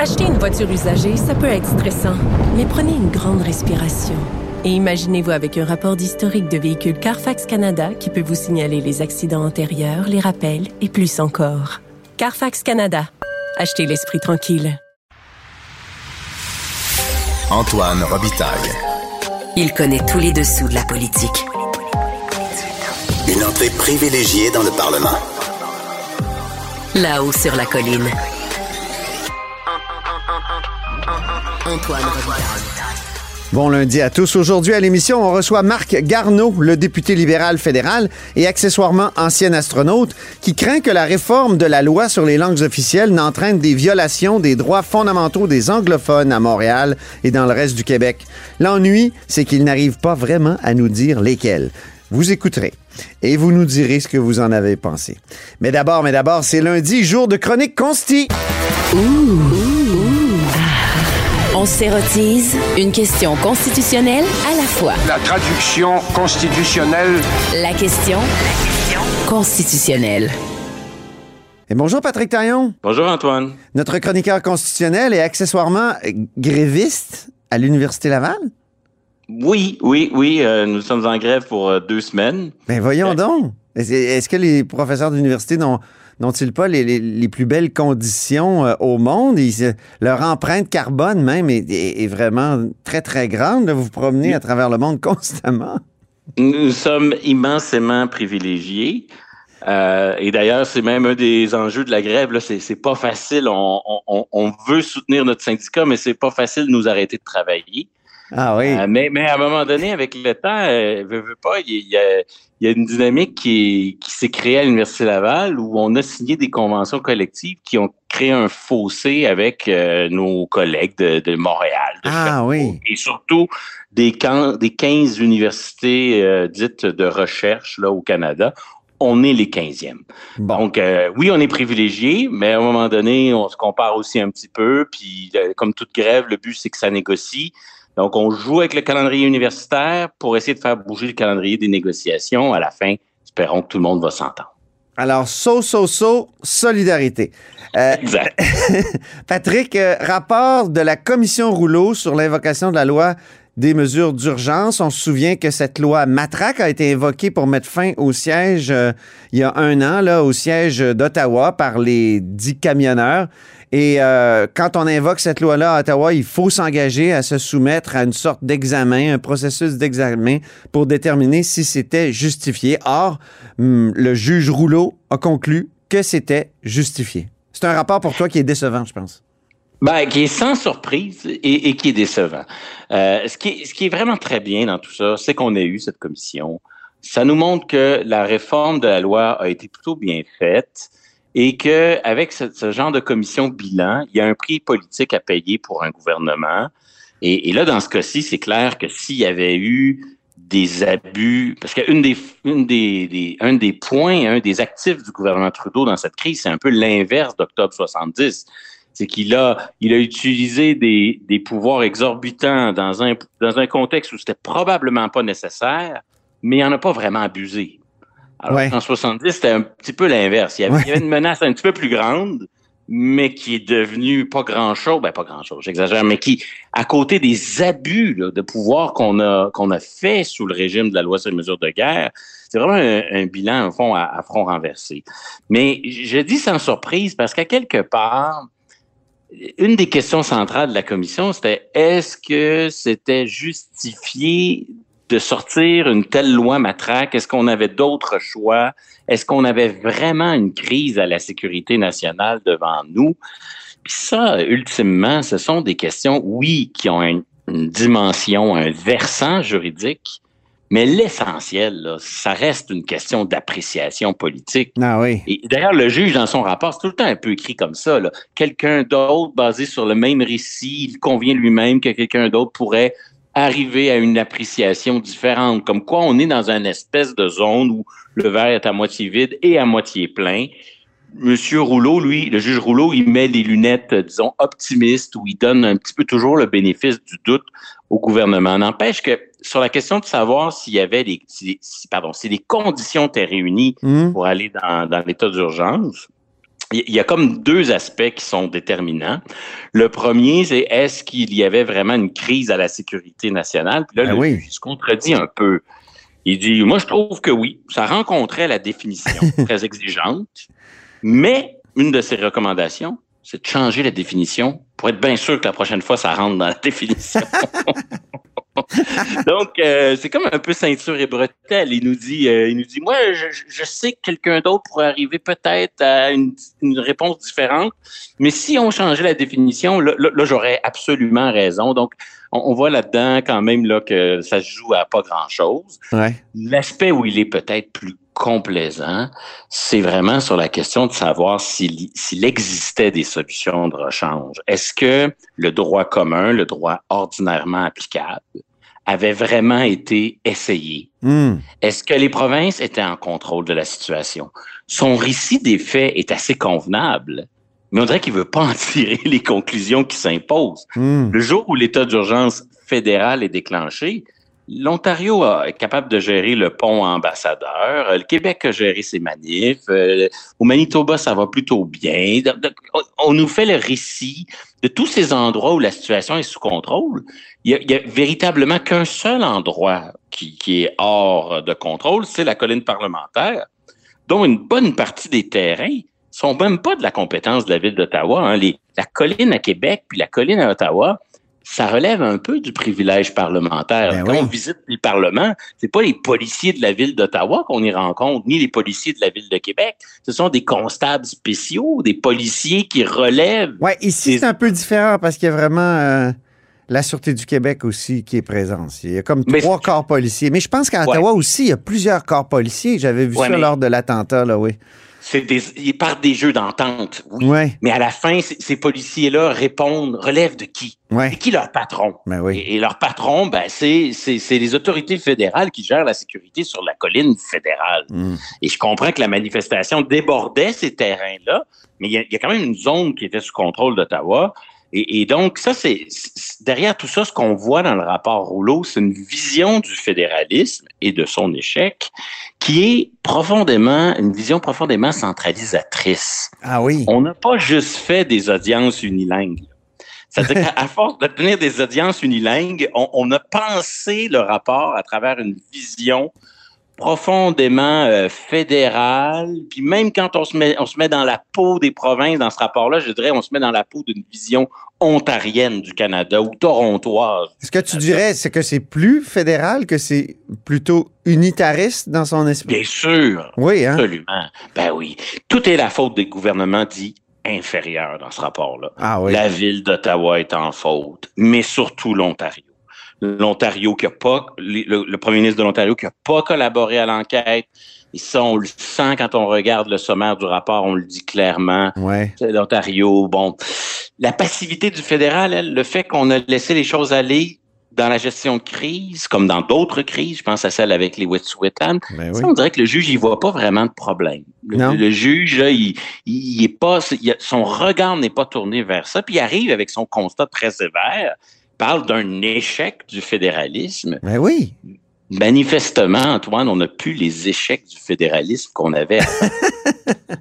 Acheter une voiture usagée, ça peut être stressant, mais prenez une grande respiration. Et imaginez-vous avec un rapport d'historique de véhicule Carfax Canada qui peut vous signaler les accidents antérieurs, les rappels et plus encore. Carfax Canada. Achetez l'esprit tranquille. Antoine Robitaille. Il connaît tous les dessous de la politique. Une entrée privilégiée dans le Parlement. Là-haut sur la colline. Antoine. Bon lundi à tous. Aujourd'hui à l'émission, on reçoit Marc Garneau, le député libéral fédéral et accessoirement ancien astronaute, qui craint que la réforme de la loi sur les langues officielles n'entraîne des violations des droits fondamentaux des anglophones à Montréal et dans le reste du Québec. L'ennui, c'est qu'il n'arrive pas vraiment à nous dire lesquels. Vous écouterez et vous nous direz ce que vous en avez pensé. Mais d'abord, mais d'abord, c'est lundi, jour de chronique consti. On s'érotise une question constitutionnelle à la fois. La traduction constitutionnelle. La question constitutionnelle. Et bonjour Patrick Taillon, Bonjour Antoine. notre chroniqueur constitutionnel et accessoirement euh, gréviste à l'Université Laval? Oui, oui, oui, euh, nous sommes en grève pour euh, deux semaines. Ben voyons donc. Est-ce est-ce que les professeurs d'université n'ont n'ont-ils pas les, plus belles conditions euh, au monde? Ils- leur empreinte carbone même est, vraiment très, très grande. Vous vous promenez à travers le monde constamment. Nous sommes immensément privilégiés. Euh, et d'ailleurs, c'est même un des enjeux de la grève. C'est, pas facile. On, on- on veut soutenir notre syndicat, mais c'est pas facile de nous arrêter de travailler. Ah oui. Euh, mais, mais à un moment donné, avec le temps, euh, veux, veux pas, il y, a- il y une dynamique qui, est- qui s'est créée à l'Université Laval où on a signé des conventions collectives qui ont créé un fossé avec euh, nos collègues de, de Montréal. de Ah oui. Et surtout des, can- des 15 universités dites de recherche là, au Canada. On est les 15e. Bon. Donc, euh, oui, on est privilégié, mais à un moment donné, on se compare aussi un petit peu. Puis, euh, comme toute grève, le but, c'est que ça négocie. Donc, on joue avec le calendrier universitaire pour essayer de faire bouger le calendrier des négociations. À la fin, espérons que tout le monde va s'entendre. Alors, so, so, so, solidarité. Euh, Exact. Patrick, euh, rapport de la commission Rouleau sur l'invocation de la loi des mesures d'urgence. On se souvient que cette loi matraque a été invoquée pour mettre fin au siège euh, il y a un an, là, au siège d'Ottawa par les dix camionneurs. Et euh, quand on invoque cette loi-là à Ottawa, il faut s'engager à se soumettre à une sorte d'examen, un processus d'examen pour déterminer si c'était justifié. Or, hum, le juge Rouleau a conclu que c'était justifié. C'est un rapport pour toi qui est décevant, je pense. Ben, qui est sans surprise et, qui est décevant. Euh, ce, qui est, ce qui est vraiment très bien dans tout ça, c'est qu'on a eu cette commission. Ça nous montre que la réforme de la loi a été plutôt bien faite et que avec ce, ce genre de commission bilan, il y a un prix politique à payer pour un gouvernement. Et, là, dans ce cas-ci, c'est clair que s'il y avait eu des abus, parce qu'une des, une des, un des points, un des actifs du gouvernement Trudeau dans cette crise, c'est un peu l'inverse d'octobre 70 c'est qu'il a, il a utilisé des, des pouvoirs exorbitants dans un, dans un contexte où c'était probablement pas nécessaire, mais il n'en a pas vraiment abusé. Alors Ouais. en 70, c'était un petit peu l'inverse. Il, y avait- Ouais. il y avait une menace un petit peu plus grande, mais qui est devenue pas grand-chose, ben pas grand-chose, j'exagère, mais qui, à côté des abus là, de pouvoir qu'on a, qu'on a fait sous le régime de la loi sur les mesures de guerre, c'est vraiment un, un bilan, au fond, à, à front renversé. Mais je dis sans surprise parce qu'à quelque part, une des questions centrales de la commission, c'était est-ce que c'était justifié de sortir une telle loi matraque? Est-ce qu'on avait d'autres choix? Est-ce qu'on avait vraiment une crise à la sécurité nationale devant nous? Puis ça, ultimement, ce sont des questions, oui, qui ont une, une dimension, un versant juridique, Mais l'essentiel, ça reste une question d'appréciation politique. Ah oui. Et d'ailleurs, le juge, dans son rapport, c'est tout le temps un peu écrit comme ça. Quelqu'un d'autre, basé sur le même récit, il convient lui-même que quelqu'un d'autre pourrait arriver à une appréciation différente. Comme quoi, on est dans une espèce de zone où le verre est à moitié vide et à moitié plein. Monsieur Rouleau, lui, le juge Rouleau, il met des lunettes, euh, disons, optimistes, où il donne un petit peu toujours le bénéfice du doute au gouvernement. N'empêche que sur la question de savoir s'il y avait des, si, pardon, si les conditions étaient réunies Hum. pour aller dans, dans l'état d'urgence, il y a comme deux aspects qui sont déterminants. Le premier, c'est est-ce qu'il y avait vraiment une crise à la sécurité nationale? Puis là, Ben le oui. juge, se contredit un peu. Il dit, moi, je trouve que oui, ça rencontrait la définition très exigeante, mais une de ses recommandations, c'est de changer la définition pour être bien sûr que la prochaine fois, ça rentre dans la définition. Donc, euh, c'est comme un peu ceinture et bretelle. Il nous dit, euh, il nous dit, moi, je, sais que quelqu'un d'autre pourrait arriver peut-être à une, réponse différente, mais si on changeait la définition, là, là, là, j'aurais absolument raison. Donc, on, on voit là-dedans quand même là que ça se joue à pas grand-chose. Ouais. L'aspect où il est peut-être plus complaisant, c'est vraiment sur la question de savoir s'il s'il existait des solutions de rechange. Est-ce que le droit commun, le droit ordinairement applicable, avait vraiment été essayé? Hum. Est-ce que les provinces étaient en contrôle de la situation? Son récit des faits est assez convenable, mais on dirait qu'il veut pas en tirer les conclusions qui s'imposent. Hum. Le jour où l'état d'urgence fédéral est déclenché, l'Ontario est capable de gérer le pont ambassadeur, euh, le Québec a géré ses manifs, euh, au Manitoba, ça va plutôt bien. On- nous fait le récit de tous ces endroits où la situation est sous contrôle. Il y a, véritablement qu'un seul endroit qui, qui est hors de contrôle, c'est la colline parlementaire, dont une bonne partie des terrains sont même pas de la compétence de la ville d'Ottawa. hein. Les- La colline à Québec puis la colline à Ottawa, ça relève un peu du privilège parlementaire. Ben Quand oui. on visite les parlements, c'est pas les policiers de la ville d'Ottawa qu'on y rencontre, ni les policiers de la ville de Québec. Ce sont des constables spéciaux, des policiers qui relèvent. Ouais, ici, c'est un peu différent parce qu'il y a vraiment euh, la Sûreté du Québec aussi qui est présente. Il y a comme Mais trois corps policiers. Mais je pense qu'à Ouais. Ottawa aussi, il y a plusieurs corps policiers. J'avais vu Ouais, ça mais- lors de l'attentat, là, oui. C'est des, ils partent des jeux d'entente, oui. Ouais, Mais à la fin, ces policiers-là répondent, relèvent de qui? ouais. C'est qui leur patron? Ben oui. Et, et leur patron, ben, c'est, c'est, c'est les autorités fédérales qui gèrent la sécurité sur la colline fédérale. Hum. Et je comprends que la manifestation débordait ces terrains-là, mais il y, a, il y a quand même une zone qui était sous contrôle d'Ottawa. Et, et donc, ça, c'est c'est- derrière tout ça, ce qu'on voit dans le rapport Rouleau, c'est une vision du fédéralisme et de son échec qui est profondément, une vision profondément centralisatrice. Ah oui. On n'a pas juste fait des audiences unilingues. C'est-à-dire qu'à à force de tenir des audiences unilingues, on, on a pensé le rapport à travers une vision profondément euh, fédérale. Puis même quand on se, met, on se met dans la peau des provinces dans ce rapport-là, je dirais on se met dans la peau d'une vision ontarienne du Canada ou torontoise. Ce que tu dirais, c'est que c'est plus fédéral, que c'est plutôt unitariste dans son esprit? Bien sûr. Oui, hein? Absolument. Ben oui. Tout est la faute des gouvernements dits inférieurs dans ce rapport-là. Ah oui. La ville d'Ottawa est en faute, mais surtout l'Ontario. L'Ontario qui a pas, le, le premier ministre de l'Ontario qui a pas collaboré à l'enquête. Et ça, on le sent quand on regarde le sommaire du rapport, on le dit clairement. Ouais. C'est L'Ontario, bon. La passivité du fédéral, elle, le fait qu'on a laissé les choses aller dans la gestion de crise, comme dans d'autres crises, je pense à celle avec les Wet'suwet'en, oui. on dirait que le juge, il voit pas vraiment de problème. Le, Non. le juge, là, il, il est pas, il son regard n'est pas tourné vers ça, puis il arrive avec son constat très sévère, parle d'un échec du fédéralisme. Ben oui. Manifestement, Antoine, on n'a plus les échecs du fédéralisme qu'on avait avant.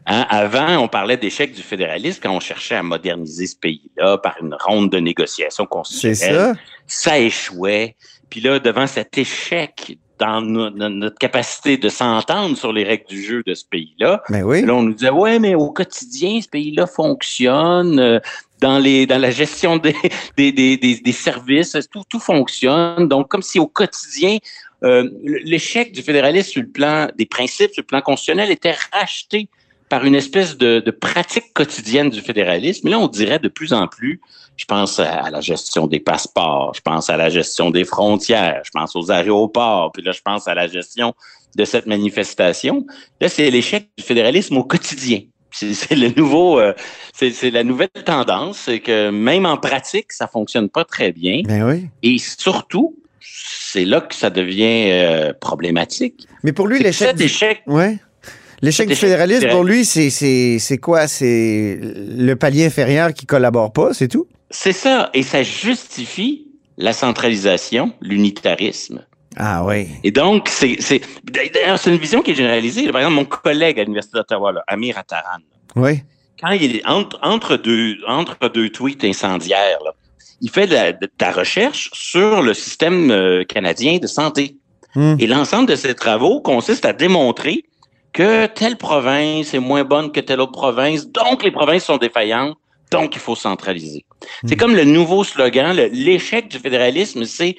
Hein, avant, on parlait d'échecs du fédéralisme quand on cherchait à moderniser ce pays-là par une ronde de négociations C'est constitutionnelles ça. ça échouait. Puis là, devant cet échec dans no- no- notre capacité de s'entendre sur les règles du jeu de ce pays-là, Ben oui. là, on nous disait, ouais, mais au quotidien, ce pays-là fonctionne. euh, dans, les, dans la gestion des, des, des, des, services, tout, tout fonctionne. Donc, comme si au quotidien, euh, l'échec du fédéralisme sur le plan des principes, sur le plan constitutionnel, était racheté par une espèce de, de, pratique quotidienne du fédéralisme. Là, on dirait de plus en plus, je pense à, la gestion des passeports, je pense à la gestion des frontières, je pense aux aéroports, puis là, je pense à la gestion de cette manifestation. Là, c'est l'échec du fédéralisme au quotidien. C'est le nouveau, euh, c'est la nouvelle tendance, c'est que même en pratique, ça fonctionne pas très bien. Ben oui. Et surtout, c'est là que ça devient euh, problématique. Mais pour lui, l'échec. du... Ouais. L'échec du fédéralisme, pour lui, c'est quoi? C'est le palier inférieur qui collabore pas, c'est tout? C'est ça. Et ça justifie la centralisation, l'unitarisme. Ah oui. Et donc, c'est d'ailleurs c'est une vision qui est généralisée. Par exemple, mon collègue à l'Université d'Ottawa, Amir Attaran. Oui. Quand il est entre, entre, deux, entre deux tweets incendiaires, là, il fait de la, recherche sur le système euh, canadien de santé. Hmm. Et l'ensemble de ses travaux consiste à démontrer que telle province est moins bonne que telle autre province, donc les provinces sont défaillantes, donc il faut centraliser. C'est hmm. comme le nouveau slogan, l'échec du fédéralisme, c'est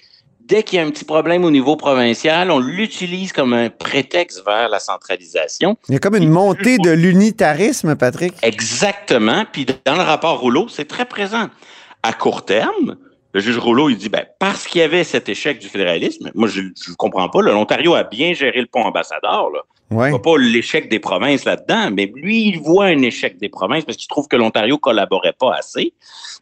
dès qu'il y a un petit problème au niveau provincial, on l'utilise comme un prétexte vers la centralisation. Il y a comme une montée de l'unitarisme, Patrick. Exactement. Puis dans le rapport Rouleau, c'est très présent. À court terme, le juge Rouleau, il dit, ben, parce qu'il y avait cet échec du fédéralisme, moi, je ne comprends pas. L'Ontario a bien géré le pont ambassadeur. Là. Ouais. voit pas l'échec des provinces là-dedans, mais lui, il voit un échec des provinces parce qu'il trouve que l'Ontario collaborait pas assez.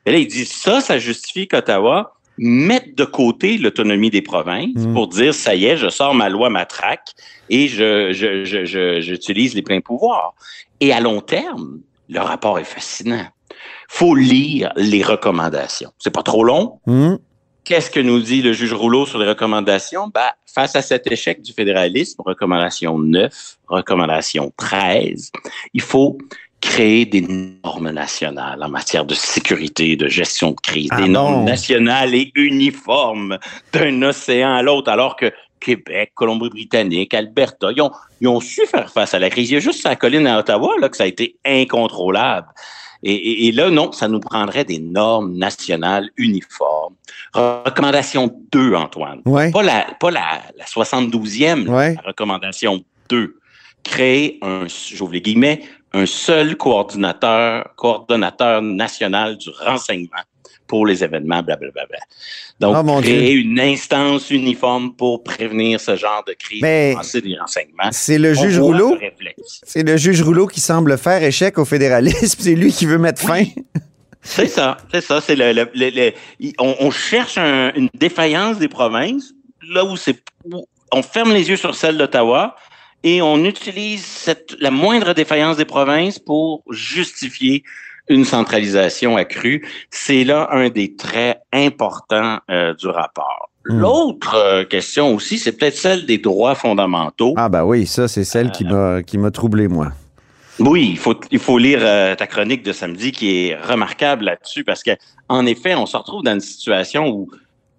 Et là, il dit, ça, ça justifie qu'Ottawa mettre de côté l'autonomie des provinces mm. pour dire ça y est, je sors ma loi matraque et je, je, je, j'utilise les pleins pouvoirs. Et à long terme, le rapport est fascinant. Faut lire les recommandations. C'est pas trop long. Mm. Qu'est-ce que nous dit le juge Rouleau sur les recommandations? Ben, face à cet échec du fédéralisme, recommandation 9, recommandation 13, il faut créer des normes nationales en matière de sécurité, de gestion de crise, ah des normes nationales et uniformes d'un océan à l'autre, alors que Québec, Colombie-Britannique, Alberta, ils ont, ils ont, su faire face à la crise. Il y a juste la colline à Ottawa là, que ça a été incontrôlable. Et, et, là, non, ça nous prendrait des normes nationales uniformes. Recommandation 2, Antoine. Pas, la, pas la, la 72e, la recommandation 2. Créer un, j'ouvre les guillemets, un seul coordinateur, coordonnateur national du renseignement pour les événements, blablabla. Donc, oh, créer une instance uniforme pour prévenir ce genre de crise des renseignements. C'est le juge Rouleau. C'est le juge Rouleau qui semble faire échec au fédéralisme. C'est lui qui veut mettre fin. C'est ça, c'est ça. C'est le, on, cherche une défaillance des provinces là où c'est, on ferme les yeux sur celle d'Ottawa et on utilise cette, la moindre défaillance des provinces pour justifier une centralisation accrue. C'est là un des traits importants euh, du rapport. Hmm. L'autre euh, question aussi, c'est peut-être celle des droits fondamentaux. Ah ben oui, ça c'est celle qui m'a qui m'a troublé moi. Oui, il faut il faut lire euh, ta chronique de samedi qui est remarquable là-dessus parce que en effet, on se retrouve dans une situation où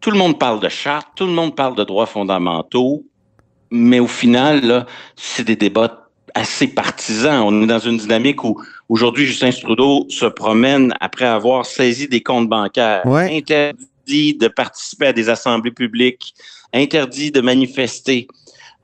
tout le monde parle de charte, tout le monde parle de droits fondamentaux, mais au final, c'est des débats assez partisans. On est dans une dynamique où aujourd'hui Justin Trudeau se promène après avoir saisi des comptes bancaires, interdit de participer à des assemblées publiques, interdit de manifester,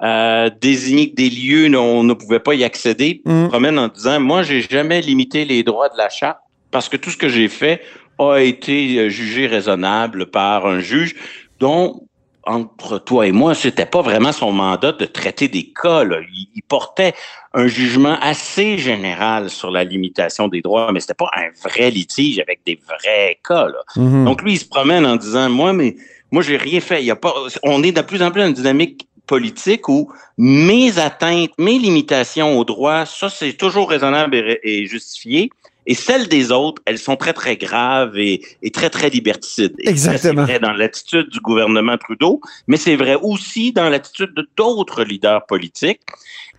euh, désigné des lieux où on ne pouvait pas y accéder. Mm. promène en disant moi j'ai jamais limité les droits de la charte parce que tout ce que j'ai fait a été jugé raisonnable par un juge dont entre toi et moi, c'était pas vraiment son mandat de traiter des cas. Il, portait un jugement assez général sur la limitation des droits, mais c'était pas un vrai litige avec des vrais cas. Mm-hmm. Donc lui, il se promène en disant moi, mais moi j'ai rien fait. Il y a pas. On est de plus en plus dans une dynamique politique où mes atteintes, mes limitations aux droits, ça c'est toujours raisonnable et justifié. Et celles des autres, elles sont très, très graves et, très, très liberticides. Exactement. C'est vrai dans l'attitude du gouvernement Trudeau, mais c'est vrai aussi dans l'attitude de d'autres leaders politiques.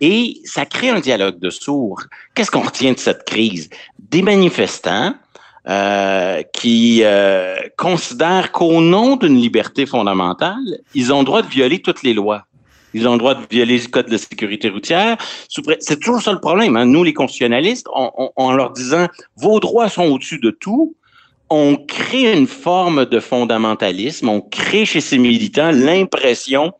Et ça crée un dialogue de sourds. Qu'est-ce qu'on retient de cette crise? Des manifestants euh, qui euh, considèrent qu'au nom d'une liberté fondamentale, ils ont le droit de violer toutes les lois. Ils ont le droit de violer le code de sécurité routière. C'est toujours ça le problème. Hein. Nous, les constitutionnalistes, en leur disant vos droits sont au-dessus de tout, on crée une forme de fondamentalisme. On crée chez ces militants l'impression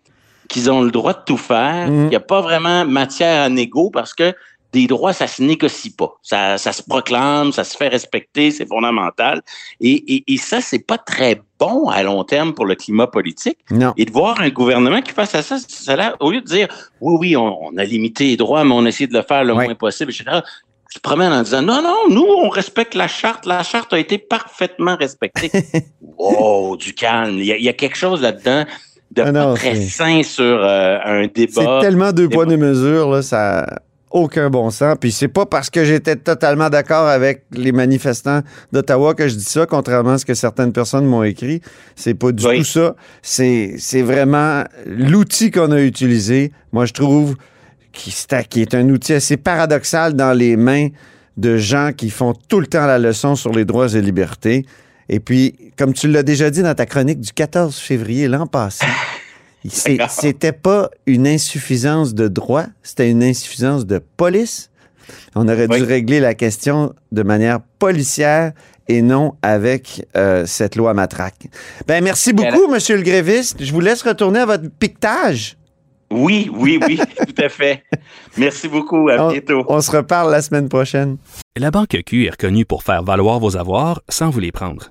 qu'ils ont le droit de tout faire. Il mmh. n'y a pas vraiment matière à négo parce que des droits, ça se négocie pas. Ça, ça se proclame, ça se fait respecter, c'est fondamental. Et, et, et ça, c'est pas très bon à long terme pour le climat politique. Non. Et de voir un gouvernement qui passe à ça, au lieu de dire, oui, oui, on, on, a limité les droits, mais on a essayé de le faire le Ouais. moins possible, etc. Tu te promènes en disant, non, non, nous, on respecte la charte. La charte a été parfaitement respectée. wow, du calme. Il y a, il y a quelque chose là-dedans de Ah pas très c'est- sain sur euh, un C'est débat. tellement deux poids, débat. deux mesures, là, ça aucun bon sens. Puis c'est pas parce que j'étais totalement d'accord avec les manifestants d'Ottawa que je dis ça, contrairement à ce que certaines personnes m'ont écrit. C'est pas du Oui. tout ça. C'est c'est vraiment l'outil qu'on a utilisé. Moi, je trouve qui, est un outil assez paradoxal dans les mains de gens qui font tout le temps la leçon sur les droits et libertés. Et puis, comme tu l'as déjà dit dans ta chronique du 14 février l'an passé. c'était pas une insuffisance de droit, c'était une insuffisance de police. On aurait dû régler la question de manière policière et non avec euh, cette loi matraque. Ben merci beaucoup, Monsieur le gréviste. Je vous laisse retourner à votre piquetage. Oui, oui, oui, tout à fait. Merci beaucoup. À On, bientôt. on se reparle la semaine prochaine. La Banque Q est reconnue pour faire valoir vos avoirs sans vous les prendre.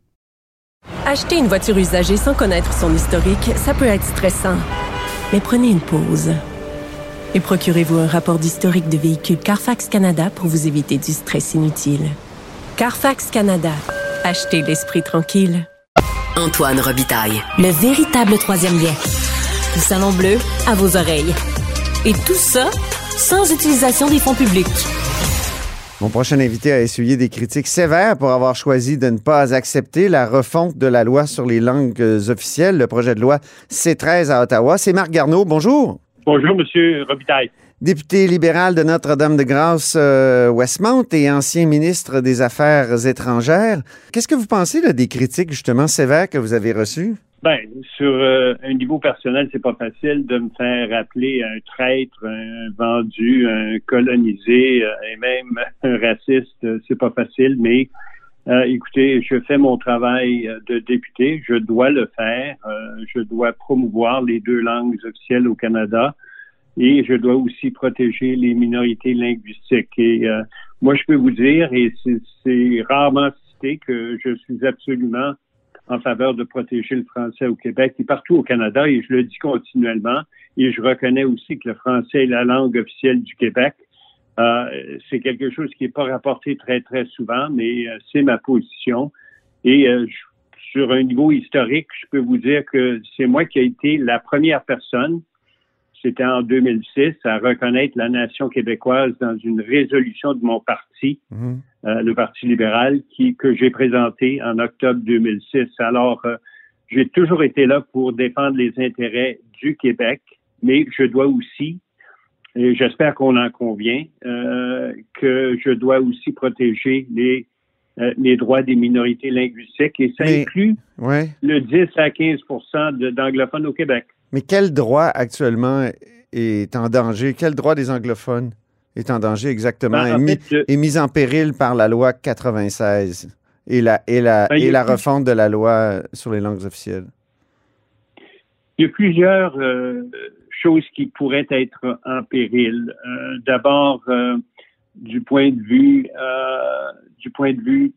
Acheter une voiture usagée sans connaître son historique, ça peut être stressant. Mais prenez une pause. Et procurez-vous un rapport d'historique de véhicule Carfax Canada pour vous éviter du stress inutile. Carfax Canada. Achetez l'esprit tranquille. Antoine Robitaille, le véritable troisième lien. Le salon bleu à vos oreilles. Et tout ça sans utilisation des fonds publics. Mon prochain invité a essuyé des critiques sévères pour avoir choisi de ne pas accepter la refonte de la loi sur les langues officielles, le projet de loi C13 à Ottawa. C'est Marc Garneau. Bonjour. Bonjour, Monsieur Robitaille. Député libéral de Notre-Dame-de-Grâce, euh, Westmount et ancien ministre des Affaires étrangères. Qu'est-ce que vous pensez là, des critiques justement sévères que vous avez reçues? Ben, sur euh, un niveau personnel, c'est pas facile de me faire appeler un traître, un vendu, un colonisé euh, et même un raciste. euh, C'est pas facile, mais euh, écoutez, je fais mon travail euh, de député, je dois le faire. Euh, je dois promouvoir les deux langues officielles au Canada et je dois aussi protéger les minorités linguistiques. Et moi, je peux vous dire, et c'est rarement cité, que je suis absolument en faveur de protéger le français au Québec et partout au Canada, et je le dis continuellement, et je reconnais aussi que le français est la langue officielle du Québec. Euh, c'est quelque chose qui n'est pas rapporté très, très souvent, mais euh, c'est ma position. Et euh, sur un niveau historique, je peux vous dire que c'est moi qui ai été la première personne, c'était en 2006, à reconnaître la nation québécoise dans une résolution de mon parti Mhm. euh, le Parti libéral, qui, que j'ai présenté en octobre 2006. Alors, euh, j'ai toujours été là pour défendre les intérêts du Québec, mais je dois aussi, et j'espère qu'on en convient, euh, que je dois aussi protéger les, les droits des minorités linguistiques, et ça Mais- inclut Ouais. le 10 à 15 de- d'anglophones au Québec. Mais quel droit actuellement est en danger? Quel droit des anglophones est en danger exactement? Ben, en est, mis, fait, le- est mis en péril par la loi 96 et la, et la, Ben, et la plus- refonte de la loi sur les langues officielles? Il y a plusieurs euh, choses qui pourraient être en péril. Euh, D'abord, euh, du point de vue, du point de vue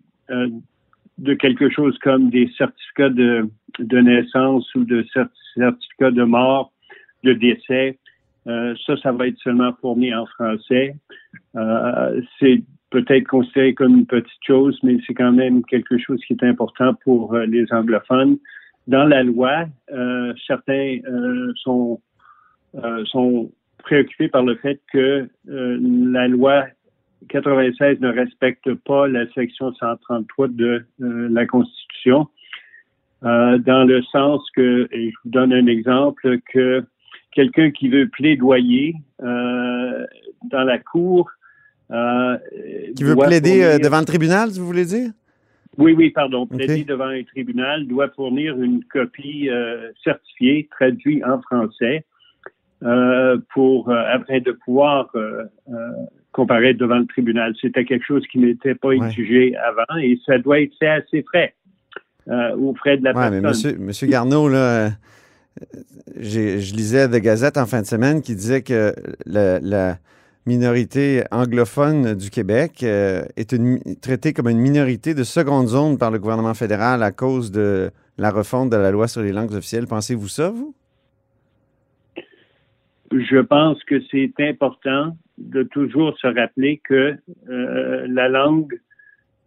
de quelque chose comme des certificats de, naissance ou de cer- certificats de mort, de décès. Euh, ça, ça va être seulement fourni en français. Euh, c'est peut-être considéré comme une petite chose, mais c'est quand même quelque chose qui est important pour euh, les anglophones dans la loi, euh, certains euh, sont, sont préoccupés par le fait que la loi 96 ne respecte pas la section 133 de euh, la Constitution, euh, dans le sens que, et je vous donne un exemple, que quelqu'un qui veut plaidoyer euh, dans la cour Qui veut plaider fournir- devant le tribunal, vous voulez dire? Oui, oui, pardon. Plaider devant un tribunal doit fournir une copie certifiée, traduite en français, pour afin de pouvoir comparaître devant le tribunal. C'était quelque chose qui n'était pas exigé avant et ça doit être fait assez frais, aux frais de la ouais, personne. Mais monsieur, Garneau, là, je lisais The Gazette en fin de semaine qui disait que la minorité anglophone du Québec euh, est une, traitée comme une minorité de seconde zone par le gouvernement fédéral à cause de la refonte de la loi sur les langues officielles. Pensez-vous ça, vous? Je pense que c'est important de toujours se rappeler que euh, la langue,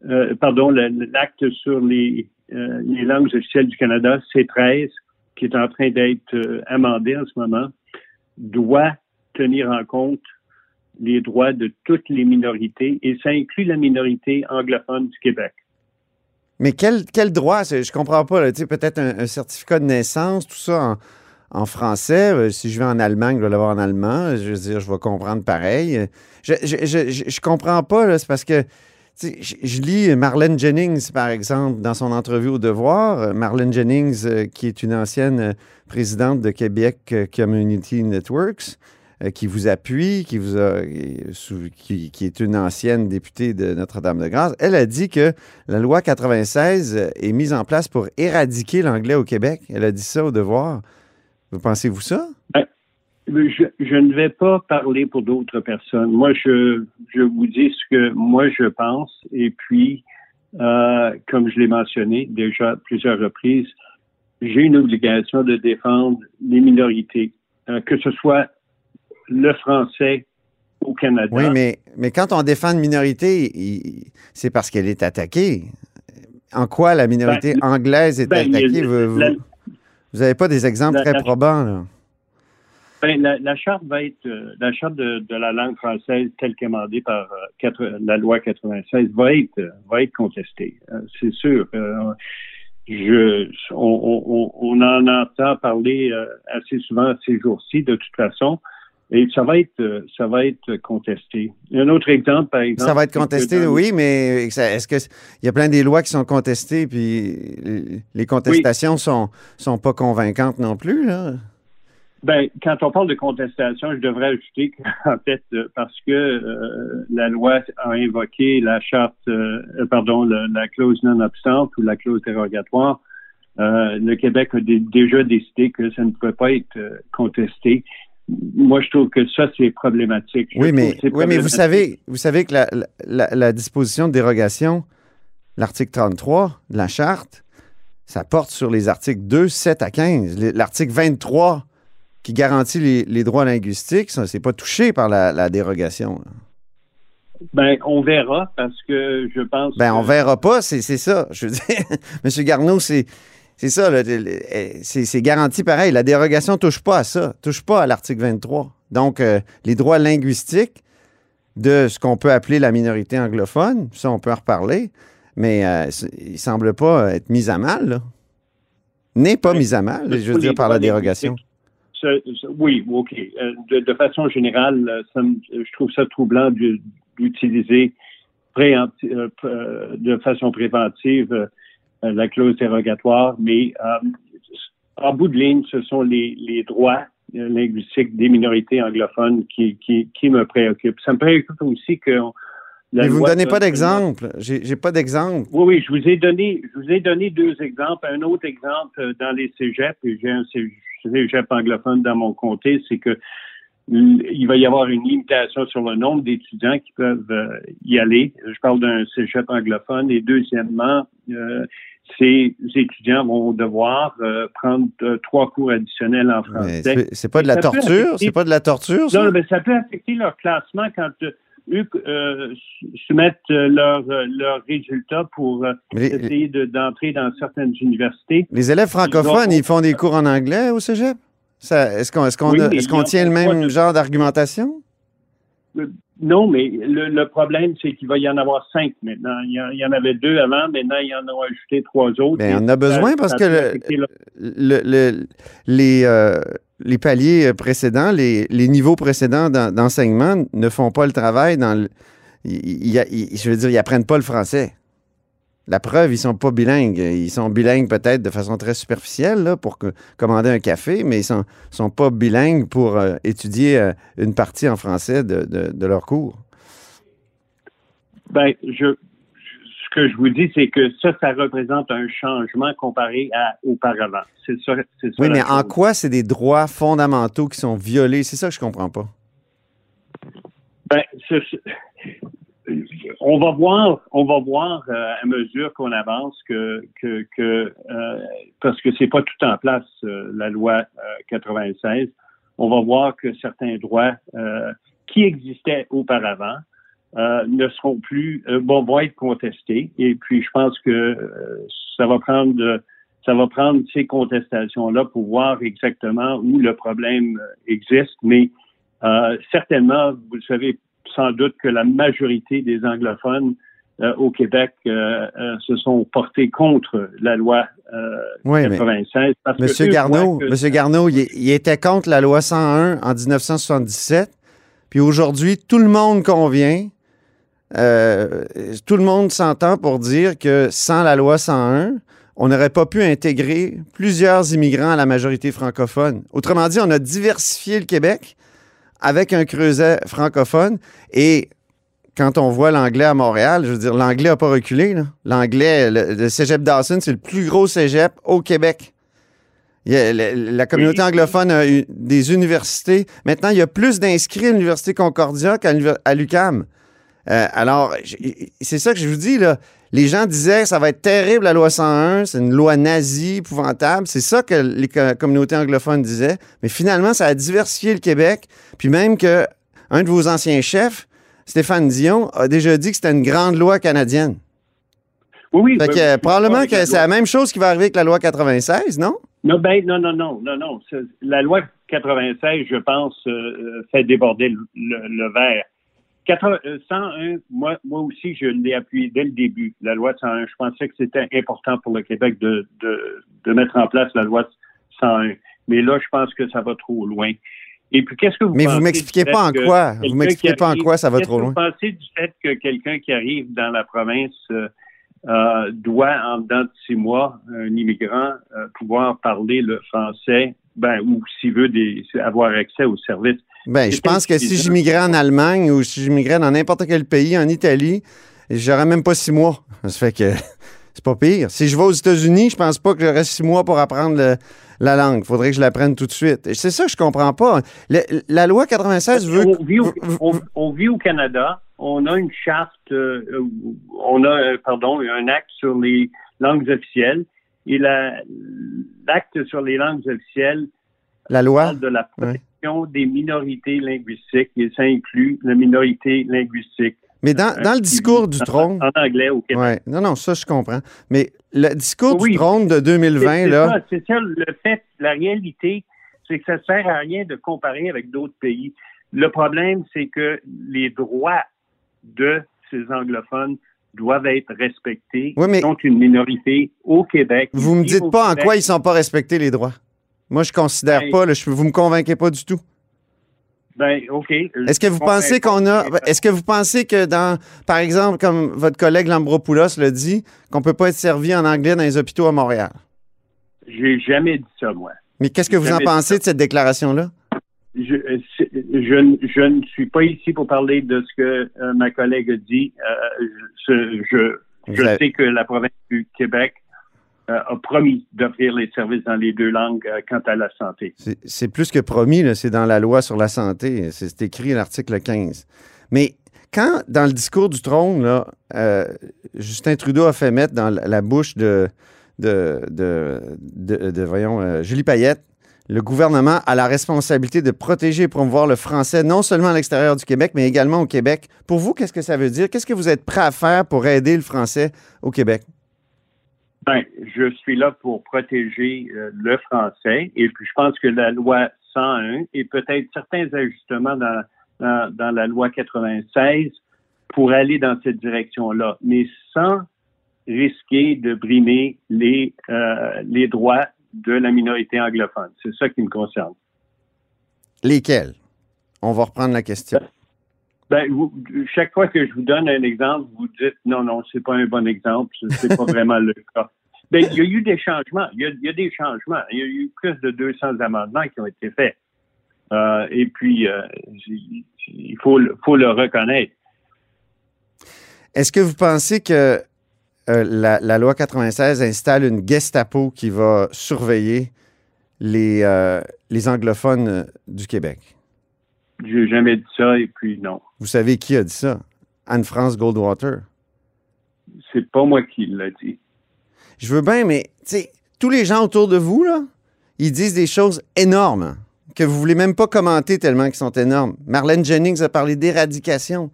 euh, pardon, l'acte sur les, les langues officielles du Canada, C13, qui est en train d'être amendé en ce moment, doit tenir en compte les droits de toutes les minorités et ça inclut la minorité anglophone du Québec. Mais quel, quel droit? Je comprends pas. Peut-être un, certificat de naissance, tout ça en, français. Euh, si je vais en Allemagne, je vais l'avoir en allemand. Je veux dire, je vais comprendre pareil. Je, je, comprends pas. C'est parce que je, lis Marlène Jennings, par exemple, dans son entrevue au Devoir. Marlène Jennings, euh, qui est une ancienne présidente de Québec Community Networks. Euh, qui vous appuie, qui, vous a, qui, qui, est une ancienne députée de Notre-Dame-de-Grâce, elle a dit que la loi 96 est mise en place pour éradiquer l'anglais au Québec. Elle a dit ça au devoir. Vous pensez-vous ça? Ben, je, je, ne vais pas parler pour d'autres personnes. Moi, je, je vous dis ce que moi je pense. Et puis, euh, comme je l'ai mentionné déjà plusieurs reprises, j'ai une obligation de défendre les minorités, euh, que ce soit le français au Canada. Oui, mais, mais quand on défend une minorité, c'est parce qu'elle est attaquée. En quoi la minorité ben, anglaise est ben, attaquée? vous n'avez pas des exemples très probants, là? Ben, la, charte va être euh, la charte de, la langue française telle qu'amendée par euh, la loi 96 va être va être contestée, euh, c'est sûr. je on, on, en entend parler assez souvent ces jours-ci de toute façon. Et ça va être, euh, ça va être contesté. Un autre exemple, par exemple. Ça va être contesté, oui, mais est-ce que il y a plein des lois qui sont contestées, puis les contestations ne sont, sont pas convaincantes non plus, là? Ben, quand on parle de contestation, je devrais ajouter qu'en fait, euh, parce que euh, la loi a invoqué la charte, pardon, la clause non obstante ou la clause dérogatoire, le Québec a déjà décidé que ça ne pouvait pas être contesté moi, je trouve que ça, c'est problématique. oui, mais, oui, mais vous savez, vous savez que la, disposition de dérogation, l'article 33 de la Charte, ça porte sur les articles 2, 7 à 15. L'article 23 qui garantit les, droits linguistiques, ça, c'est pas touché par la, dérogation. Ben, on verra parce que je pense. Ben, on verra pas, c'est ça. Je veux dire, M. Garneau, c'est c'est ça, eh, c'est garanti pareil. La dérogation ne touche pas à ça, touche pas à l'article 23. Donc, euh, les droits linguistiques de ce qu'on peut appeler la minorité anglophone, ça, on peut en reparler, mais euh, il ne semble pas être mis à mal, N'est pas mis à mal, je veux dire, par la dérogation. oui, OK. Euh, de, façon générale, je trouve ça troublant d'utiliser de façon préventive euh, la clause dérogatoire, mais euh, en bout de ligne, ce sont les, les droits euh, linguistiques des minorités anglophones qui, qui, qui, me préoccupent. Ça me préoccupe aussi que mais vous ne donnez pas d'exemple. J'ai pas d'exemple. Oui, oui, je vous ai donné, je vous ai donné deux exemples. Un autre exemple dans les cégeps, et j'ai un cégep anglophone dans mon comté, c'est que il va y avoir une limitation sur le nombre d'étudiants qui peuvent y aller. Je parle d'un cégep anglophone. Et deuxièmement, euh, ces étudiants vont devoir euh, prendre euh, trois cours additionnels en français. C'est pas de la torture? C'est pas de la torture? Non, mais ça peut affecter leur classement quand eux soumettent leurs leur résultats pour essayer d'entrer dans certaines universités. Les élèves francophones, ils font des cours en anglais au cégep? Est-ce qu'on est tient le même genre d'argumentation? Non, mais le, problème, c'est qu'il va y en avoir cinq maintenant. Il y, en, avait deux avant, maintenant, il y en a ajouté trois autres. Mais on a besoin parce que les, euh, les paliers précédents, les, niveaux précédents d'enseignement ne font pas le travail dans je veux dire, ils n'apprennent pas le français. La preuve, ils sont pas bilingues. Ils sont bilingues peut-être de façon très superficielle là, pour que- commander un café, mais ils sont, sont pas bilingues pour euh, étudier euh, une partie en français de, de- de leur cours. Ben, je, ce que je vous dis, c'est que ça, ça représente un changement comparé à auparavant. C'est ça, c'est ça. Oui, mais en quoi c'est des droits fondamentaux qui sont violés? C'est ça que je comprends pas. Ben, ce- on va voir, on va voir euh, à mesure qu'on avance que, que, que euh, parce que c'est pas tout en place euh, la loi euh, 96. On va voir que certains droits euh, qui existaient auparavant euh, ne seront plus, euh, bon, vont être contestés. Et puis, je pense que euh, ça va prendre, euh, ça va prendre ces contestations-là pour voir exactement où le problème euh, existe. Mais euh, certainement, vous le savez sans doute que la majorité des anglophones euh, au Québec euh, euh, se sont portés contre la loi Oui, mais 96. parce que Monsieur eux Garneau, que- Monsieur Garneau, il, il était contre la loi 101 en 1977. Puis aujourd'hui, tout le monde convient, tout le monde s'entend pour dire que sans la loi 101, on n'aurait pas pu intégrer plusieurs immigrants à la majorité francophone. Autrement dit, on a diversifié le Québec avec un creuset francophone et quand on voit l'anglais à Montréal, je veux dire, l'anglais n'a pas reculé. là. L'anglais, le, le cégep Dawson, c'est le plus gros cégep au Québec. Il y a- la, la communauté Oui. anglophone a eu des universités. Maintenant, il y a plus d'inscrits à l'Université Concordia qu'à l'UQAM. Euh, alors, c'est ça que je vous dis, là. Les gens disaient ça va être terrible la loi 101, c'est une loi nazie, épouvantable. C'est ça que les co- communautés anglophones disaient. Mais finalement, ça a diversifié le Québec. Puis même que un de vos anciens chefs, Stéphane Dion, a déjà dit que c'était une grande loi canadienne. Oui, oui. Fait que, probablement que c'est la même chose qui va arriver avec la loi 96, non? Non, ben, non, non, non, non, non. La loi 96, je pense, euh, euh, fait déborder le, le- le verre. 80 euh, 101, moi, moi aussi, je l'ai appuyé dès le début, la loi 101. Je pensais que c'était important pour le Québec de, de, de mettre en place la loi 101. Mais là, je pense que ça va trop loin. Et puis, qu'est-ce que vous Mais vous pensez m'expliquez du pas en quoi? Vous m'expliquez pas en quoi ça va trop que loin? Vous pensez du fait que quelqu'un qui arrive dans la province euh, euh, doit, en dedans de six mois, un immigrant, euh, pouvoir parler le français, ben, ou s'il veut des, avoir accès aux services. Ben, je pense que si j'immigrais en Allemagne ou si j'immigrais dans n'importe quel pays, en Italie, j'aurais même pas six mois. Ça fait que c'est pas pire. Si je vais aux États-Unis, je pense pas que j'aurais six mois pour apprendre le- la langue. Faudrait que je l'apprenne tout de suite. C'est ça que je comprends pas. Le- la loi 96 veut. on, vit au, veut- on, on vit au Canada, on a une charte, euh, euh, on a, euh, pardon, un acte sur les langues officielles, et la- l'acte sur les langues officielles la loi? parle de la protection des minorités linguistiques, et ça inclut la minorité linguistique. Mais dans, dans le discours du trône. En anglais au Québec. Ouais. Non, non, ça, je comprends. Mais le discours Oui. du trône de C'est 2020, c'est là. c'est ça, le fait, la réalité, c'est que ça sert à rien de comparer avec d'autres pays. Le problème, c'est que les droits de ces anglophones doivent être respectés. Oui, mais- Ils sont une minorité au Québec. Vous me dites pas en quoi ils sont pas respectés, les droits. Moi, je considère Ben- pas, là, je, vous me convainquez pas du tout. Ben, OK. Est-ce que vous pensez qu'on a. Est-ce que vous pensez que dans. Par exemple, comme votre collègue Lambropoulos l'a dit, qu'on peut pas être servi en anglais dans les hôpitaux à Montréal? J'ai jamais dit ça, moi. Mais qu'est-ce que vous en pensez de cette déclaration-là? Je, euh, je, je ne suis pas ici pour parler de ce que euh, ma collègue a dit. Euh, je, je, je Vous avez- sais que la province du Québec euh, a promis d'offrir les services dans les deux langues quant à la santé. C'est- plus que promis, c'est dans la loi sur la santé. C'est écrit à l'article 15. Mais quand, dans le discours du trône, là, euh, Justin Trudeau a fait mettre dans la bouche de, de, de, de- de, voyons, Julie Payette, le gouvernement a la responsabilité de protéger et promouvoir le français non seulement à l'extérieur du Québec, mais également au Québec. Pour vous, qu'est-ce que ça veut dire? Qu'est-ce que vous êtes prêt à faire pour aider le français au Québec? Ben, je suis là pour protéger euh, le français et puis je pense que la loi 101 et peut-être certains ajustements dans, dans, dans la loi 96 pour aller dans cette direction-là, mais sans risquer de brimer les, euh, les droits de la minorité anglophone. C'est ça qui me concerne. Lesquels? On va reprendre la question. Ben, vous, chaque fois que je vous donne un exemple, vous dites non, non, c'est pas un bon exemple, c'est pas vraiment le cas. Ben, il y a eu des changements. Il y a, il y a, des changements. Il y a eu plus de 200 amendements qui ont été faits. Euh, et puis, euh, il faut, faut le reconnaître. Est-ce que vous pensez que euh, la, la, loi 96 installe une Gestapo qui va surveiller les, euh, les anglophones du Québec? J'ai jamais dit ça et puis non. Vous savez qui a dit ça? Anne-France Goldwater. C'est pas moi qui l'a dit. Je veux bien, mais tous les gens autour de vous, là, ils disent des choses énormes que vous voulez même pas commenter tellement qu'ils sont énormes. Marlène Jennings a parlé d'éradication.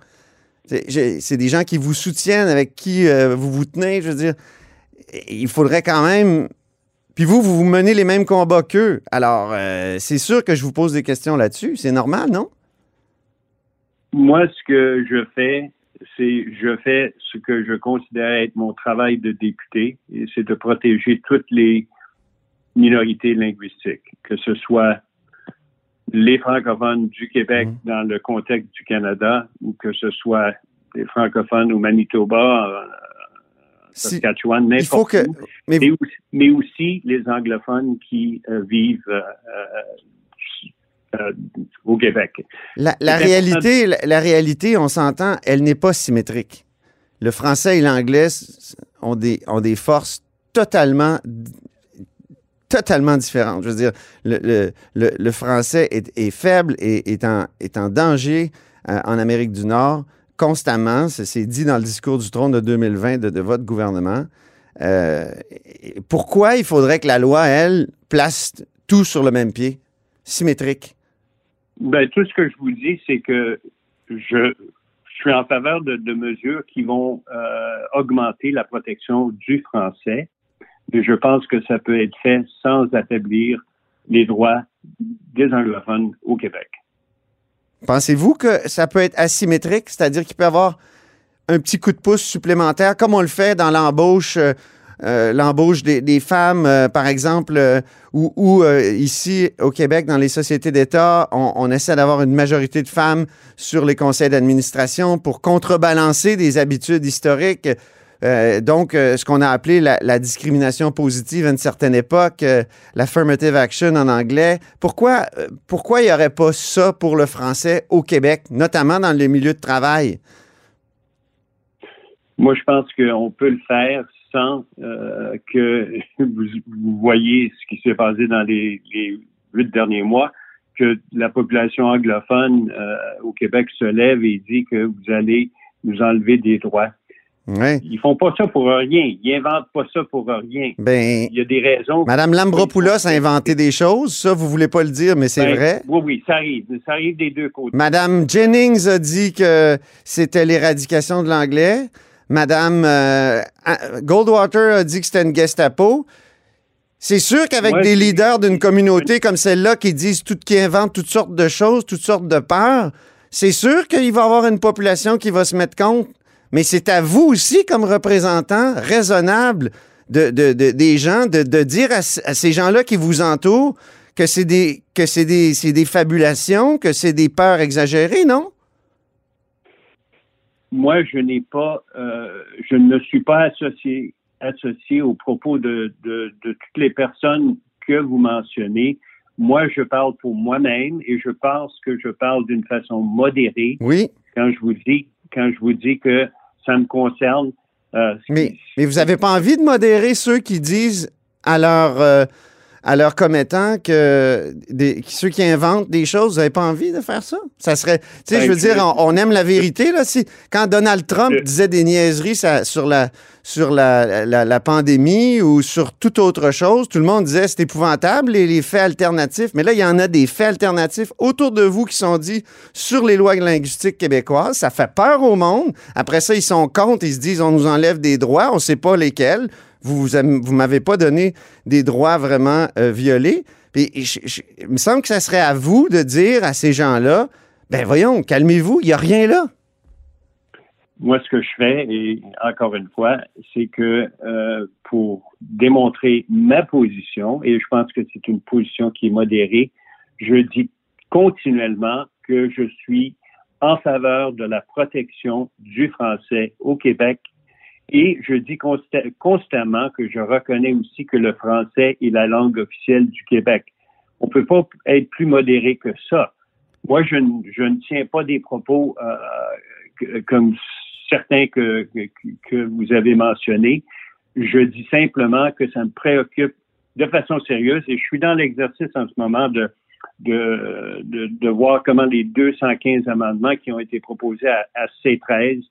C'est des gens qui vous soutiennent, avec qui euh, vous vous tenez. Je veux dire, il faudrait quand même. Puis vous, vous, vous menez les mêmes combats qu'eux. Alors, euh, c'est sûr que je vous pose des questions là-dessus. C'est normal, non? Moi, ce que je fais, c'est je fais ce que je considère être mon travail de député, et c'est de protéger toutes les minorités linguistiques, que ce soit les francophones du Québec mmh. dans le contexte du Canada ou que ce soit les francophones au Manitoba, euh, Saskatchewan, n'importe que... où, mais... Mais, aussi, les anglophones qui euh, vivent euh, euh, au Québec. La, la réalité, la, la, réalité, on s'entend, elle n'est pas symétrique. Le français et l'anglais ont des, ont des forces totalement totalement différentes. Je veux dire, le, français est, faible et est en, danger euh, en Amérique du Nord constamment. C'est dit dans le discours du trône de 2020 de, votre gouvernement. Euh, pourquoi il faudrait que la loi, elle, place tout sur le même pied, symétrique? Ben, tout ce que je vous dis, c'est que je, suis en faveur de, de mesures qui vont euh, augmenter la protection du français je pense que ça peut être fait sans affaiblir les droits des anglophones au Québec. Pensez-vous que ça peut être asymétrique, c'est-à-dire qu'il peut y avoir un petit coup de pouce supplémentaire, comme on le fait dans l'embauche, euh, euh, l'embauche des, femmes, euh, par exemple, ou, ici au Québec, dans les sociétés d'État, on, essaie d'avoir une majorité de femmes sur les conseils d'administration pour contrebalancer des habitudes historiques euh, donc, euh, ce qu'on a appelé la, discrimination positive à une certaine époque, euh, l'affirmative action en anglais. Pourquoi, pourquoi il n'y aurait pas ça pour le français au Québec, notamment dans les milieux de travail? Moi, je pense qu'on peut le faire sans que vous, voyez ce qui s'est passé dans les, huit derniers mois, que la population anglophone au Québec se lève et dit que vous allez nous enlever des droits. Ouais. Ils font pas ça pour rien. Ils inventent pas ça pour rien. Ben, il y a des raisons. Madame Lambropoulos a inventé des choses. Ça, vous voulez pas le dire, mais c'est ben, vrai. Oui, oui, ça arrive. Ça arrive des deux côtés. Madame Jennings a dit que c'était l'éradication de l'anglais. Madame euh, Goldwater a dit que c'était une Gestapo. C'est sûr qu'avec des leaders d'une communauté comme celle-là qui disent tout, qui inventent toutes sortes de choses, toutes sortes de peurs, c'est sûr qu'il va y avoir une population qui va se mettre contre mais c'est à vous aussi, comme représentant raisonnable de, des gens, de, dire à, ces gens-là qui vous entourent que c'est des, que c'est des, des fabulations, que c'est des peurs exagérées, non? Moi, je n'ai pas, euh, je ne me suis pas associé, associé aux propos de, de, de toutes les personnes que vous mentionnez. Moi, je parle pour moi-même et je pense que je parle d'une façon modérée. Oui. Quand je vous dis, quand je vous dis que ça me concerne. Euh, mais, mais vous n'avez pas envie de modérer ceux qui disent à leur, euh, à leurs commettants que des, ceux qui inventent des choses, vous n'avez pas envie de faire ça? Ça serait. Tu sais, je veux dire, on, aime la vérité, là. Si, quand Donald Trump disait des niaiseries sur la sur la, la, pandémie ou sur toute autre chose, tout le monde disait c'est épouvantable et les faits alternatifs. Mais là, il y en a des faits alternatifs autour de vous qui sont dits sur les lois linguistiques québécoises. Ça fait peur au monde. Après ça, ils sont contre, ils se disent on nous enlève des droits, on ne sait pas lesquels. Vous vous, m'avez pas donné des droits vraiment euh, violés. Il me semble que ça serait à vous de dire à ces gens-là, ben voyons, calmez-vous, il n'y a rien là. Moi, ce que je fais, et encore une fois, c'est que euh, pour démontrer ma position, et je pense que c'est une position qui est modérée, je dis continuellement que je suis en faveur de la protection du français au Québec. Et je dis constamment que je reconnais aussi que le français est la langue officielle du Québec. On peut pas être plus modéré que ça. Moi, je, ne tiens pas des propos euh, comme certains que, vous avez mentionnés. Je dis simplement que ça me préoccupe de façon sérieuse et je suis dans l'exercice en ce moment de, voir comment les 215 amendements qui ont été proposés à, C13, euh,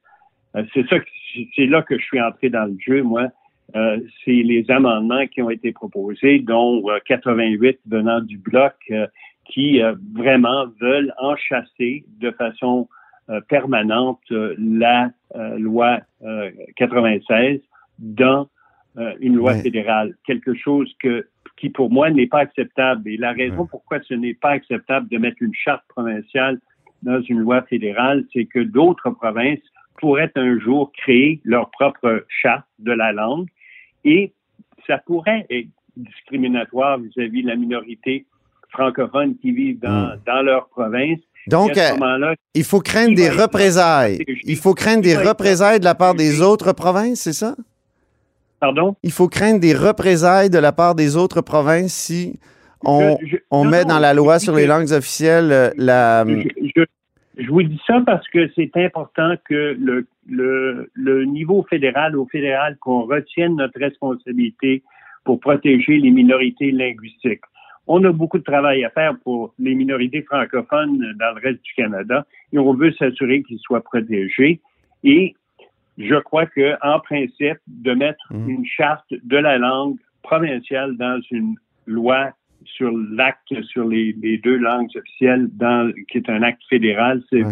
c'est ça, c'est là que je suis entré dans le jeu, moi. Euh, c'est les amendements qui ont été proposés, dont 88 euh, venant du bloc, qui vraiment veulent enchasser de façon permanente la loi 96 dans une loi fédérale, quelque chose que qui pour moi n'est pas acceptable. Et la raison pourquoi ce n'est pas acceptable de mettre une charte provinciale dans une loi fédérale, c'est que d'autres provinces pourraient un jour créer leur propre charte de la langue et ça pourrait être discriminatoire vis-à-vis de la minorité francophone qui vivent dans, dans leur province. Donc, euh, il faut craindre des représailles. Il faut craindre des représailles de la part des autres provinces, c'est ça? Pardon? Il faut craindre des représailles de la part des autres provinces si on, on met dans la loi sur les langues officielles euh, la. Je, vous dis ça parce que c'est important que le, le, le niveau fédéral, au fédéral, qu'on retienne notre responsabilité pour protéger les minorités linguistiques. On a beaucoup de travail à faire pour les minorités francophones dans le reste du Canada et on veut s'assurer qu'ils soient protégés. Et je crois que, en principe, de mettre mhm. une charte de la langue provinciale dans une loi sur l'acte sur les, deux langues officielles, dans, qui est un acte fédéral, c'est,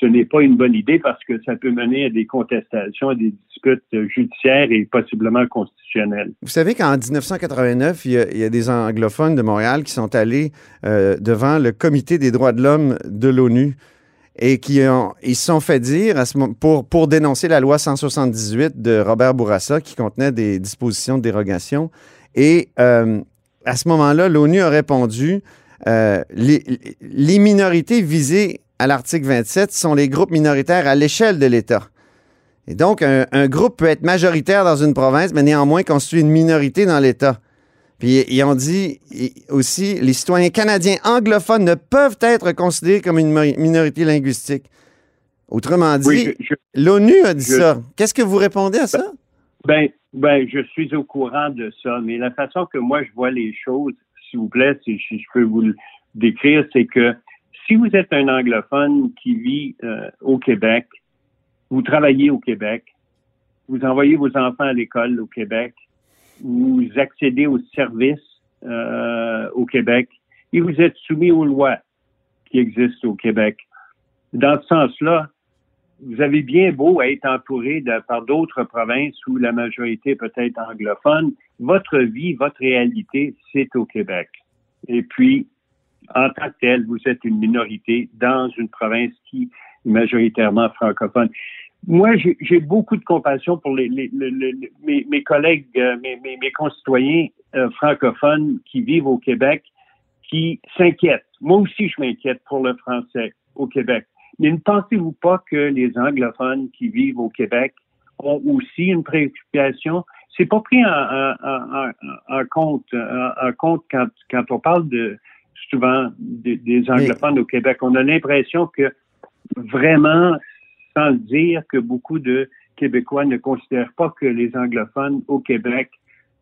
ce n'est pas une bonne idée parce que ça peut mener à des contestations, à des disputes judiciaires et possiblement constitutionnelles. Vous savez qu'en 1989, il y, a, des anglophones de Montréal qui sont allés euh, devant le Comité des droits de l'homme de l'ONU et qui ont, ils se sont fait dire à ce, pour, pour dénoncer la loi 178 de Robert Bourassa qui contenait des dispositions de dérogation. Et euh, à ce moment-là, l'ONU a répondu euh, les, les, minorités visées à l'article 27 sont les groupes minoritaires à l'échelle de l'État. Et donc, un, un, groupe peut être majoritaire dans une province, mais néanmoins constituer une minorité dans l'État. Puis ils ont dit aussi, les citoyens canadiens anglophones ne peuvent être considérés comme une minorité linguistique. Autrement dit, l'ONU a dit ça. Qu'est-ce que vous répondez à ça? Ben, ben, je suis au courant de ça, mais la façon que moi je vois les choses, s'il vous plaît, si je peux vous le décrire, c'est que si vous êtes un anglophone qui vit euh, au Québec, vous travaillez au Québec, vous envoyez vos enfants à l'école au Québec, vous accédez aux services euh, au Québec et vous êtes soumis aux lois qui existent au Québec. Dans ce sens-là, vous avez bien beau être entouré de, par d'autres provinces où la majorité peut être anglophone, votre vie, votre réalité, c'est au Québec. Et puis, en tant que tel, vous êtes une minorité dans une province qui est majoritairement francophone moi, j'ai beaucoup de compassion pour mes, collègues, euh, mes, mes, concitoyens euh, francophones qui vivent au Québec, qui s'inquiètent. Moi aussi, je m'inquiète pour le français au Québec. Mais ne pensez-vous pas que les anglophones qui vivent au Québec ont aussi une préoccupation? C'est pas pris en, en, en, compte, en, compte quand, quand on parle de souvent des, anglophones au Québec. On a l'impression que vraiment sans dire que beaucoup de Québécois ne considèrent pas que les anglophones au Québec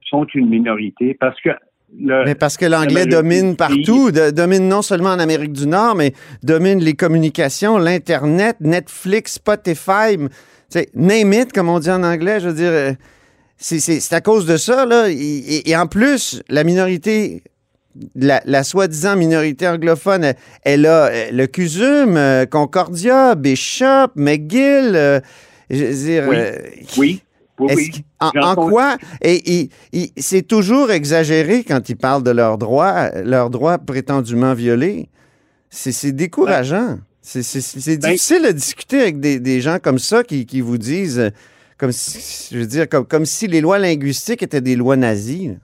sont une minorité parce que mais parce que l'anglais domine partout, domine non seulement en Amérique du Nord, mais domine les communications, l'Internet, Netflix, Spotify, name it, comme on dit en anglais, je veux dire, euh, c'est à cause de ça, là. et en plus, la minorité la, soi-disant minorité anglophone, elle, a euh, le CUSUM, euh, Concordia, Bishop, McGill. Euh, je veux dire, oui. oui. En, quoi? Et, c'est toujours exagéré quand ils parlent de leurs droits, leurs droits prétendument violés. C'est décourageant. C'est ben difficile de discuter avec des, gens comme ça qui, vous disent, comme si, je veux dire, comme, comme si les lois linguistiques étaient des lois nazies.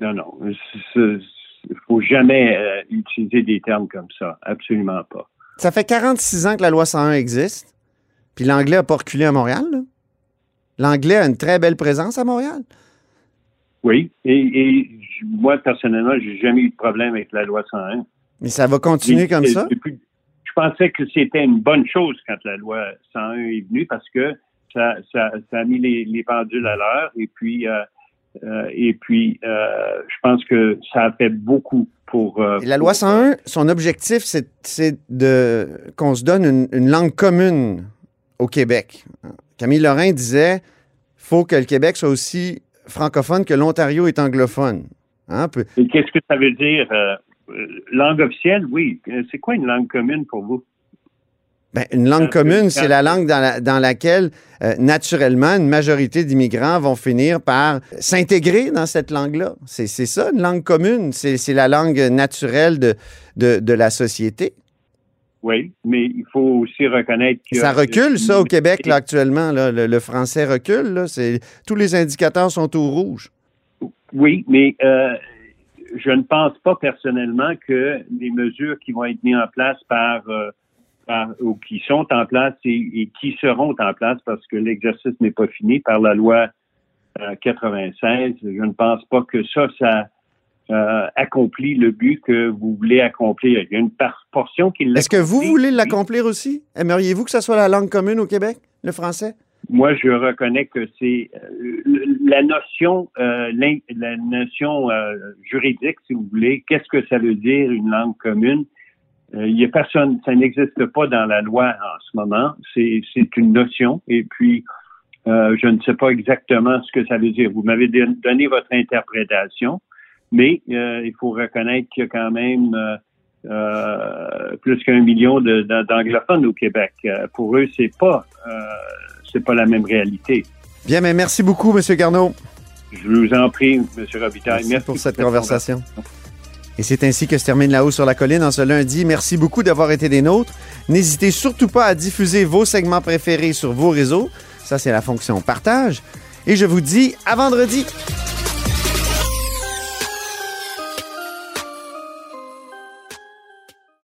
Non, non. Il faut jamais euh, utiliser des termes comme ça. Absolument pas. Ça fait 46 ans que la loi 101 existe, puis l'anglais n'a pas reculé à Montréal. là. L'anglais a une très belle présence à Montréal. Oui, et, moi, personnellement, j'ai jamais eu de problème avec la loi 101. Mais ça va continuer Et- comme et ça? depuis- je pensais que c'était une bonne chose quand la loi 101 est venue parce que ça, ça, ça a mis les, les pendules à l'heure et puis euh, euh, et puis euh, je pense que ça a fait beaucoup pour. Et la loi pour- 101, son objectif, c'est qu'on se donne une, une langue commune au Québec. Camille Lorrain disait faut que le Québec soit aussi francophone que l'Ontario est anglophone. Hein, peu- qu'est-ce que ça veut dire euh, euh, langue officielle? Oui. Euh, C'est quoi une langue commune pour vous? Ben, une langue commune, c'est la langue dans, la- dans laquelle, euh, naturellement, une majorité d'immigrants vont finir par s'intégrer dans cette langue-là. C'est ça, une langue commune. C'est c'est la langue naturelle de, de, de la société. Oui, mais il faut aussi reconnaître que Ça recule, ça, au Québec, là, actuellement. là. Le, le français recule. Là. Tous les indicateurs sont au rouge. Oui, mais euh, je ne pense pas personnellement que les mesures qui vont être mises en place par, euh, par- ou qui sont en place et, et qui seront en place parce que l'exercice n'est pas fini par la loi euh, 96, je ne pense pas que ça, ça euh, accomplit le but que vous voulez accomplir. Il y a une portion qui Est-ce que vous voulez l'accomplir aussi? Aimeriez-vous que ce soit la langue commune au Québec, le français? Moi, je reconnais que c'est euh, la notion, euh, la notion juridique, si vous voulez. Qu'est-ce que ça veut dire une langue commune? Il y a personne, ça n'existe pas dans la loi en ce moment. C'est une notion. Et puis, je ne sais pas exactement ce que ça veut dire. Vous m'avez don- donné votre interprétation, mais euh, il faut reconnaître qu'il y a quand même euh, euh, plus qu'un million d'anglophones au Québec. Pour eux, c'est pas c'est pas la même réalité. Bien, mais merci beaucoup, M. Garneau. Je vous en prie, M. Robitaille. Merci pour cette conversation. Et c'est ainsi que se termine La Haut sur la Colline en ce lundi. Merci beaucoup d'avoir été des nôtres. N'hésitez surtout pas à diffuser vos segments préférés sur vos réseaux. Ça, c'est la fonction partage. Et je vous dis à vendredi.